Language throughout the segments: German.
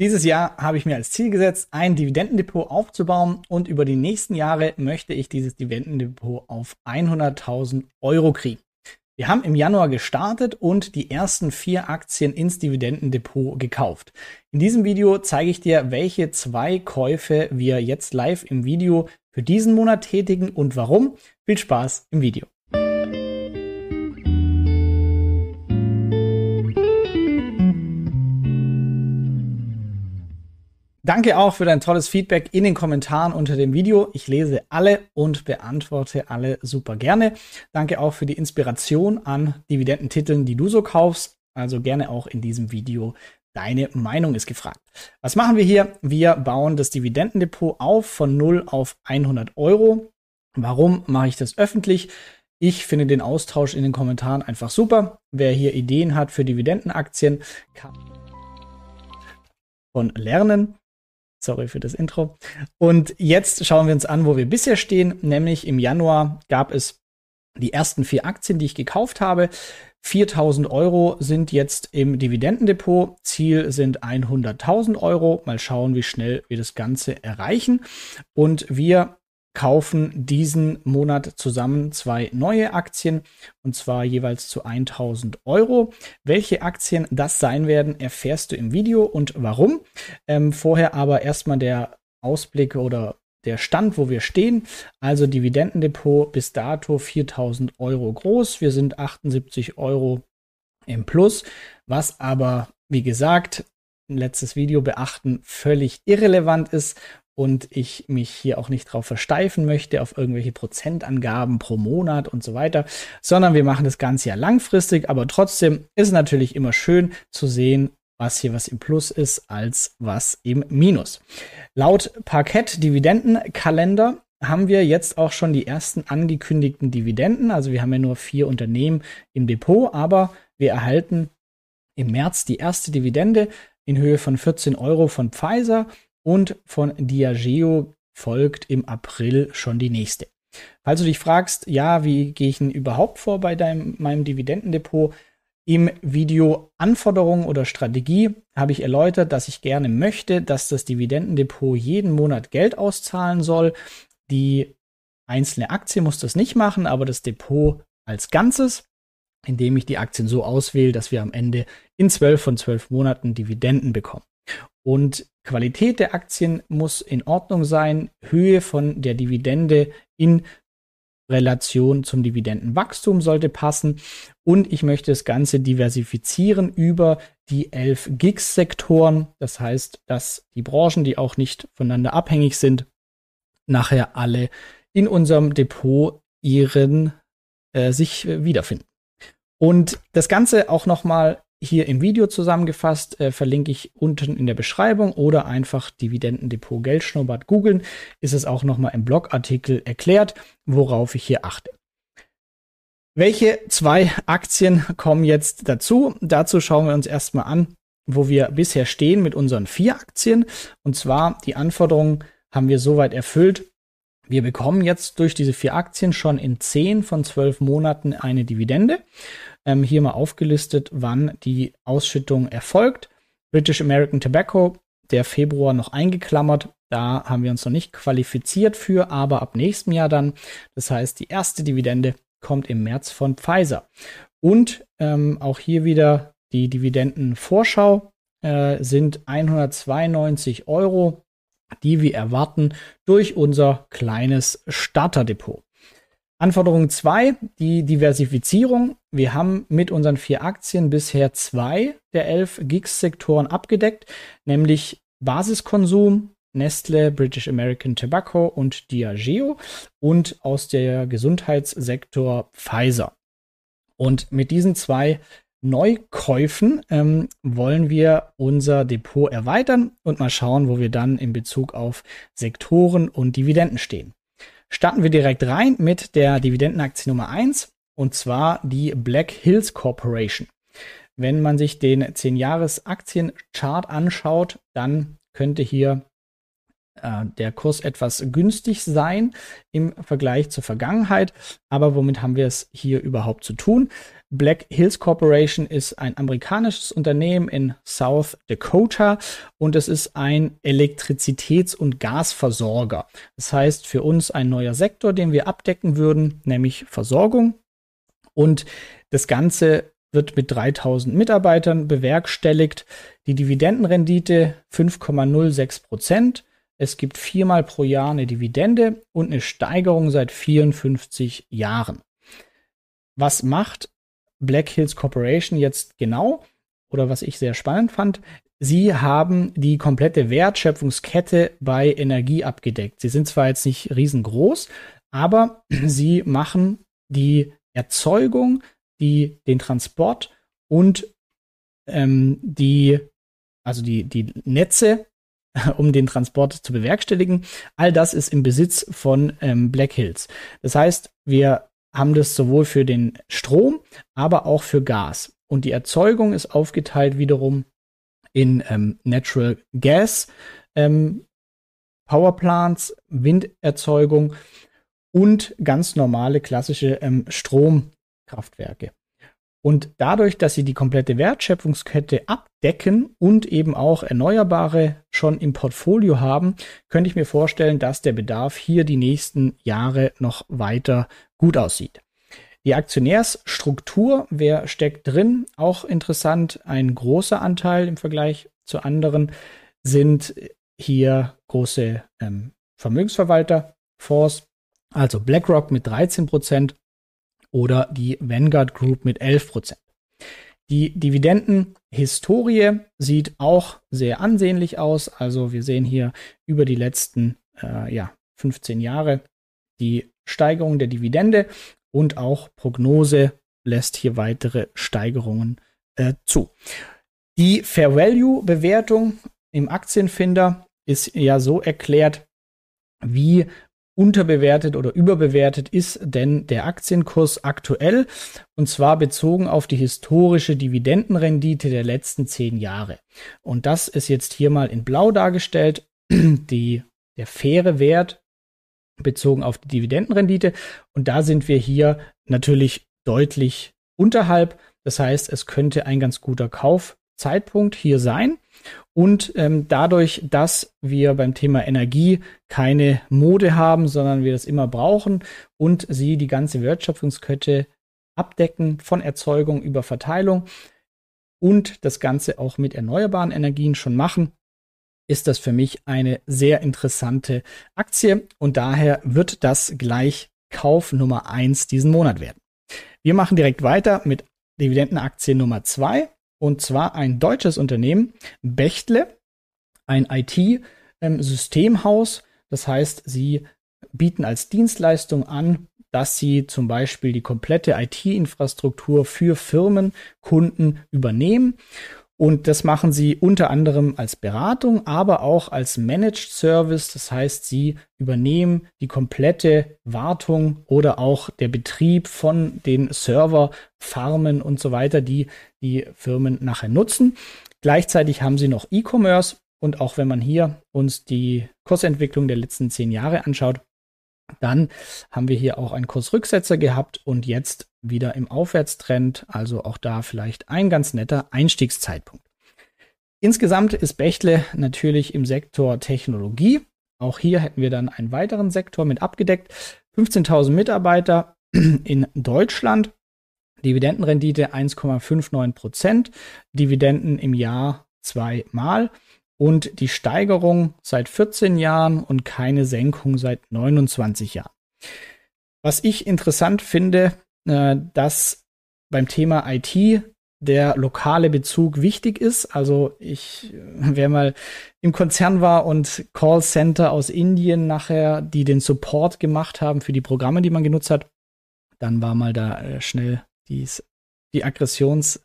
Dieses Jahr habe ich mir als Ziel gesetzt, ein Dividendendepot aufzubauen und über die nächsten Jahre möchte ich dieses Dividendendepot auf 100.000 Euro kriegen. Wir haben im Januar gestartet und die ersten vier Aktien ins Dividendendepot gekauft. In diesem Video zeige ich dir, welche zwei Käufe wir jetzt live im Video für diesen Monat tätigen und warum. Viel Spaß im Video. Danke auch für dein tolles Feedback in den Kommentaren unter dem Video. Ich lese alle und beantworte alle super gerne. Danke auch für die Inspiration an Dividendentiteln, die du so kaufst. Also gerne auch in diesem Video. Deine Meinung ist gefragt. Was machen wir hier? Wir bauen das Dividendendepot auf von 0 auf 100 Euro. Warum mache ich das öffentlich? Ich finde den Austausch in den Kommentaren einfach super. Wer hier Ideen hat für Dividendenaktien, kann von lernen. Sorry für das Intro. Und jetzt schauen wir uns an, wo wir bisher stehen. Nämlich im Januar gab es die ersten vier Aktien, die ich gekauft habe. 4000 Euro sind jetzt im Dividendendepot. Ziel sind 100.000 Euro. Mal schauen, wie schnell wir das Ganze erreichen. Und wir kaufen diesen Monat zusammen zwei neue Aktien und zwar jeweils zu 1000 Euro. Welche Aktien das sein werden, erfährst du im Video und warum. Ähm, vorher aber erstmal der Ausblick oder der Stand, wo wir stehen. Also Dividendendepot bis dato 4000 Euro groß. Wir sind 78 Euro im Plus, was aber, wie gesagt, letztes Video beachten, völlig irrelevant ist und ich mich hier auch nicht drauf versteifen möchte, auf irgendwelche Prozentangaben pro Monat und so weiter, sondern wir machen das Ganze ja langfristig, aber trotzdem ist es natürlich immer schön zu sehen, was hier was im Plus ist, als was im Minus. Laut Parkett-Dividendenkalender haben wir jetzt auch schon die ersten angekündigten Dividenden. Also wir haben ja nur vier Unternehmen im Depot, aber wir erhalten im März die erste Dividende in Höhe von 14 Euro von Pfizer und von Diageo folgt im April schon die nächste. Falls du dich fragst, ja, wie gehe ich denn überhaupt vor bei deinem, meinem Dividendendepot? Im Video Anforderungen oder Strategie habe ich erläutert, dass ich gerne möchte, dass das Dividendendepot jeden Monat Geld auszahlen soll. Die einzelne Aktie muss das nicht machen, aber das Depot als Ganzes, indem ich die Aktien so auswähle, dass wir am Ende in zwölf von zwölf Monaten Dividenden bekommen. Und Qualität der Aktien muss in Ordnung sein, Höhe von der Dividende in Relation zum Dividendenwachstum sollte passen und ich möchte das Ganze diversifizieren über die elf GIGS-Sektoren. Das heißt, dass die Branchen, die auch nicht voneinander abhängig sind, nachher alle in unserem Depot ihren äh, sich äh, wiederfinden. Und das Ganze auch nochmal hier im Video zusammengefasst, äh, verlinke ich unten in der Beschreibung oder einfach Dividendendepot Geldschnurrbart googeln, ist es auch nochmal im Blogartikel erklärt, worauf ich hier achte. Welche zwei Aktien kommen jetzt dazu? Dazu schauen wir uns erstmal an, wo wir bisher stehen mit unseren vier Aktien. Und zwar die Anforderungen haben wir soweit erfüllt. Wir bekommen jetzt durch diese vier Aktien schon in zehn von zwölf Monaten eine Dividende ähm, hier mal aufgelistet, wann die Ausschüttung erfolgt. British American Tobacco, der Februar noch eingeklammert. Da haben wir uns noch nicht qualifiziert für, aber ab nächstem Jahr dann. Das heißt, die erste Dividende kommt im März von Pfizer. Und ähm, auch hier wieder die Dividendenvorschau äh, sind 192 Euro, die wir erwarten durch unser kleines Starterdepot. Anforderung 2, die Diversifizierung. Wir haben mit unseren vier Aktien bisher zwei der elf GIGS-Sektoren abgedeckt, nämlich Basiskonsum, Nestle, British American Tobacco und Diageo und aus der Gesundheitssektor Pfizer. Und mit diesen zwei Neukäufen ähm, wollen wir unser Depot erweitern und mal schauen, wo wir dann in Bezug auf Sektoren und Dividenden stehen starten wir direkt rein mit der Dividendenaktie Nummer 1 und zwar die Black Hills Corporation. Wenn man sich den 10-Jahres-Aktienchart anschaut, dann könnte hier äh, der Kurs etwas günstig sein im Vergleich zur Vergangenheit. Aber womit haben wir es hier überhaupt zu tun? Black Hills Corporation ist ein amerikanisches Unternehmen in South Dakota und es ist ein Elektrizitäts- und Gasversorger. Das heißt für uns ein neuer Sektor, den wir abdecken würden, nämlich Versorgung. Und das Ganze wird mit 3000 Mitarbeitern bewerkstelligt. Die Dividendenrendite 5,06 Prozent. Es gibt viermal pro Jahr eine Dividende und eine Steigerung seit 54 Jahren. Was macht Black Hills Corporation jetzt genau? Oder was ich sehr spannend fand, Sie haben die komplette Wertschöpfungskette bei Energie abgedeckt. Sie sind zwar jetzt nicht riesengroß, aber sie machen die Erzeugung, die, den Transport und ähm, die, also die, die Netze um den Transport zu bewerkstelligen. All das ist im Besitz von ähm, Black Hills. Das heißt, wir haben das sowohl für den Strom, aber auch für Gas. Und die Erzeugung ist aufgeteilt wiederum in ähm, Natural Gas ähm, Powerplants, Winderzeugung und ganz normale klassische ähm, Stromkraftwerke. Und dadurch, dass sie die komplette Wertschöpfungskette abdecken und eben auch Erneuerbare schon im Portfolio haben, könnte ich mir vorstellen, dass der Bedarf hier die nächsten Jahre noch weiter gut aussieht. Die Aktionärsstruktur, wer steckt drin? Auch interessant. Ein großer Anteil im Vergleich zu anderen sind hier große ähm, Vermögensverwalter, Fonds, also BlackRock mit 13 Prozent, oder die Vanguard Group mit 11 Prozent. Die Dividendenhistorie sieht auch sehr ansehnlich aus. Also wir sehen hier über die letzten äh, ja, 15 Jahre die Steigerung der Dividende und auch Prognose lässt hier weitere Steigerungen äh, zu. Die Fair Value Bewertung im Aktienfinder ist ja so erklärt, wie unterbewertet oder überbewertet ist denn der Aktienkurs aktuell? Und zwar bezogen auf die historische Dividendenrendite der letzten zehn Jahre. Und das ist jetzt hier mal in Blau dargestellt. Die, der faire Wert bezogen auf die Dividendenrendite. Und da sind wir hier natürlich deutlich unterhalb. Das heißt, es könnte ein ganz guter Kaufzeitpunkt hier sein. Und ähm, dadurch, dass wir beim Thema Energie keine Mode haben, sondern wir das immer brauchen und sie die ganze Wertschöpfungskette abdecken, von Erzeugung über Verteilung und das Ganze auch mit erneuerbaren Energien schon machen, ist das für mich eine sehr interessante Aktie und daher wird das gleich Kauf Nummer eins diesen Monat werden. Wir machen direkt weiter mit Dividendenaktie Nummer zwei und zwar ein deutsches Unternehmen, Bechtle, ein IT-Systemhaus. Das heißt, sie bieten als Dienstleistung an, dass sie zum Beispiel die komplette IT-Infrastruktur für Firmen, Kunden übernehmen und das machen sie unter anderem als Beratung, aber auch als Managed Service. Das heißt, sie übernehmen die komplette Wartung oder auch der Betrieb von den Server, Farmen und so weiter, die die Firmen nachher nutzen. Gleichzeitig haben sie noch E-Commerce. Und auch wenn man hier uns die Kursentwicklung der letzten zehn Jahre anschaut, dann haben wir hier auch einen Kursrücksetzer gehabt und jetzt wieder im Aufwärtstrend. Also auch da vielleicht ein ganz netter Einstiegszeitpunkt. Insgesamt ist Bechtle natürlich im Sektor Technologie. Auch hier hätten wir dann einen weiteren Sektor mit abgedeckt. 15.000 Mitarbeiter in Deutschland. Dividendenrendite 1,59 Prozent. Dividenden im Jahr zweimal und die Steigerung seit 14 Jahren und keine Senkung seit 29 Jahren. Was ich interessant finde, äh, dass beim Thema IT der lokale Bezug wichtig ist. Also ich, wer mal im Konzern war und Callcenter aus Indien nachher, die den Support gemacht haben für die Programme, die man genutzt hat, dann war mal da äh, schnell dies, die Aggressions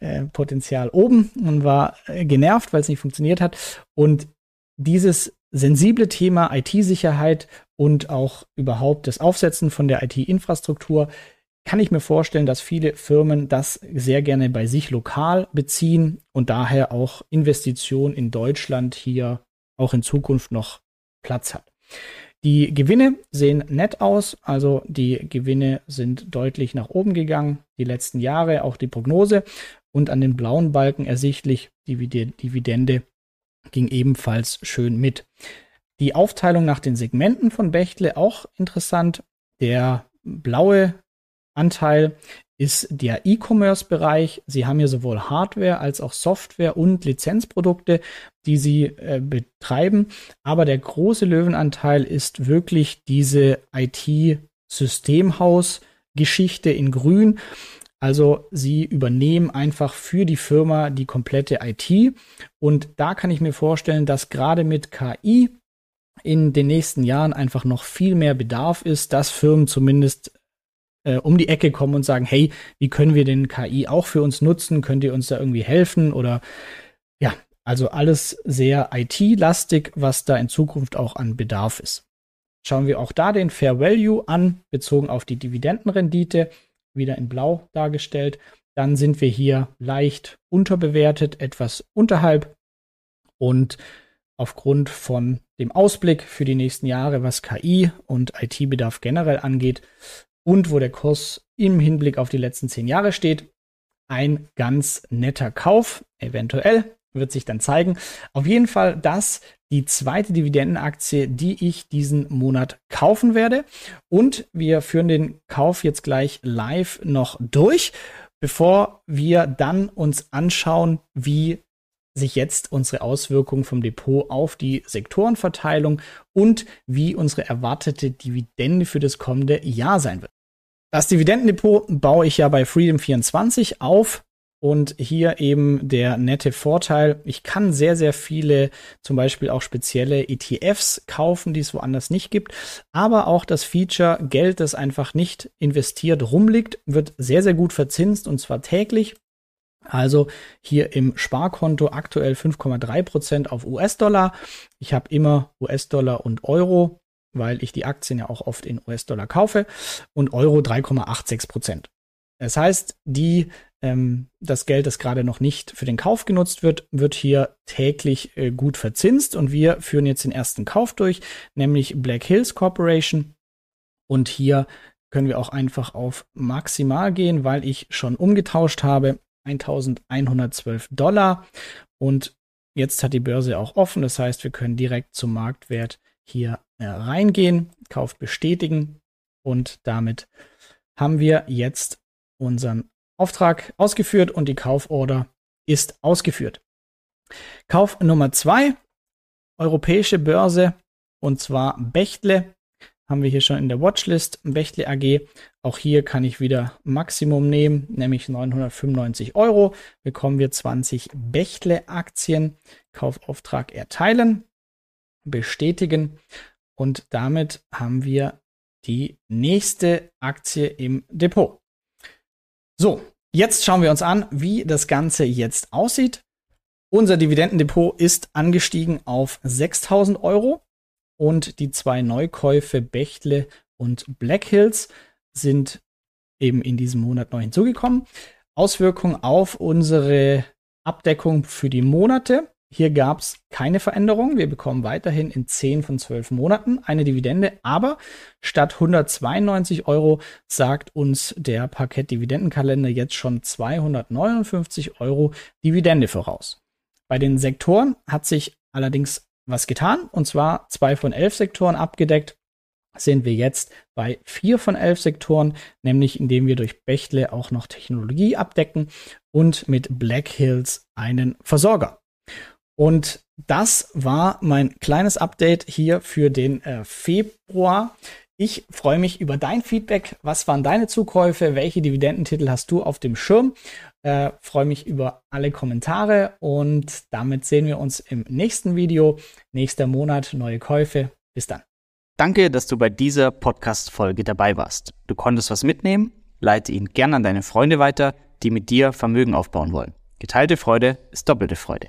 äh, Potenzial oben und war äh, genervt, weil es nicht funktioniert hat. Und dieses sensible Thema IT-Sicherheit und auch überhaupt das Aufsetzen von der IT-Infrastruktur kann ich mir vorstellen, dass viele Firmen das sehr gerne bei sich lokal beziehen und daher auch Investitionen in Deutschland hier auch in Zukunft noch Platz hat. Die Gewinne sehen nett aus, also die Gewinne sind deutlich nach oben gegangen, die letzten Jahre, auch die Prognose und an den blauen Balken ersichtlich, die Dividende ging ebenfalls schön mit. Die Aufteilung nach den Segmenten von Bechtle auch interessant. Der blaue Anteil ist der E-Commerce-Bereich. Sie haben hier sowohl Hardware als auch Software und Lizenzprodukte, die sie äh, betreiben. Aber der große Löwenanteil ist wirklich diese IT-Systemhaus-Geschichte in Grün. Also sie übernehmen einfach für die Firma die komplette IT. Und da kann ich mir vorstellen, dass gerade mit KI in den nächsten Jahren einfach noch viel mehr Bedarf ist, dass Firmen zumindest äh, um die Ecke kommen und sagen, hey, wie können wir den KI auch für uns nutzen? Könnt ihr uns da irgendwie helfen? Oder ja, also alles sehr IT-lastig, was da in Zukunft auch an Bedarf ist. Schauen wir auch da den Fair Value an, bezogen auf die Dividendenrendite, wieder in Blau dargestellt. Dann sind wir hier leicht unterbewertet, etwas unterhalb. Und aufgrund von dem Ausblick für die nächsten Jahre, was KI und IT-Bedarf generell angeht und wo der Kurs im Hinblick auf die letzten zehn Jahre steht, ein ganz netter Kauf, eventuell, wird sich dann zeigen. Auf jeden Fall das die zweite Dividendenaktie, die ich diesen Monat kaufen werde. Und wir führen den Kauf jetzt gleich live noch durch, bevor wir dann uns anschauen, wie sich jetzt unsere Auswirkungen vom Depot auf die Sektorenverteilung und wie unsere erwartete Dividende für das kommende Jahr sein wird. Das Dividendendepot baue ich ja bei Freedom24 auf und hier eben der nette Vorteil, ich kann sehr, sehr viele, zum Beispiel auch spezielle ETFs kaufen, die es woanders nicht gibt. Aber auch das Feature Geld, das einfach nicht investiert rumliegt, wird sehr, sehr gut verzinst und zwar täglich. Also hier im Sparkonto aktuell 5,3% auf US-Dollar. Ich habe immer US-Dollar und Euro, weil ich die Aktien ja auch oft in US-Dollar kaufe und Euro 3,86%. Das heißt, die, ähm, das Geld, das gerade noch nicht für den Kauf genutzt wird, wird hier täglich äh, gut verzinst und wir führen jetzt den ersten Kauf durch, nämlich Black Hills Corporation. Und hier können wir auch einfach auf maximal gehen, weil ich schon umgetauscht habe. 1112 Dollar. Und jetzt hat die Börse auch offen. Das heißt, wir können direkt zum Marktwert hier äh, reingehen, Kauf bestätigen und damit haben wir jetzt unseren Auftrag ausgeführt und die Kauforder ist ausgeführt. Kauf Nummer zwei, europäische Börse und zwar Bechtle haben wir hier schon in der Watchlist Bechtle AG. Auch hier kann ich wieder Maximum nehmen, nämlich 995 Euro. Bekommen wir 20 Bechtle Aktien. Kaufauftrag erteilen, bestätigen und damit haben wir die nächste Aktie im Depot. So, jetzt schauen wir uns an, wie das Ganze jetzt aussieht. Unser Dividendendepot ist angestiegen auf 6000 Euro und die zwei Neukäufe Bechtle und Black Hills sind eben in diesem Monat neu hinzugekommen. Auswirkungen auf unsere Abdeckung für die Monate. Hier gab es keine Veränderung. Wir bekommen weiterhin in 10 von 12 Monaten eine Dividende, aber statt 192 Euro sagt uns der Parkett-Dividendenkalender jetzt schon 259 Euro Dividende voraus. Bei den Sektoren hat sich allerdings was getan, und zwar zwei von elf Sektoren abgedeckt sind wir jetzt bei vier von elf Sektoren, nämlich indem wir durch Bechtle auch noch Technologie abdecken und mit Black Hills einen Versorger. Und das war mein kleines Update hier für den äh, Februar. Ich freue mich über dein Feedback. Was waren deine Zukäufe? Welche Dividendentitel hast du auf dem Schirm? Äh, freue mich über alle Kommentare und damit sehen wir uns im nächsten Video. Nächster Monat, neue Käufe. Bis dann. Danke, dass du bei dieser Podcast-Folge dabei warst. Du konntest was mitnehmen? Leite ihn gern an deine Freunde weiter, die mit dir Vermögen aufbauen wollen. Geteilte Freude ist doppelte Freude.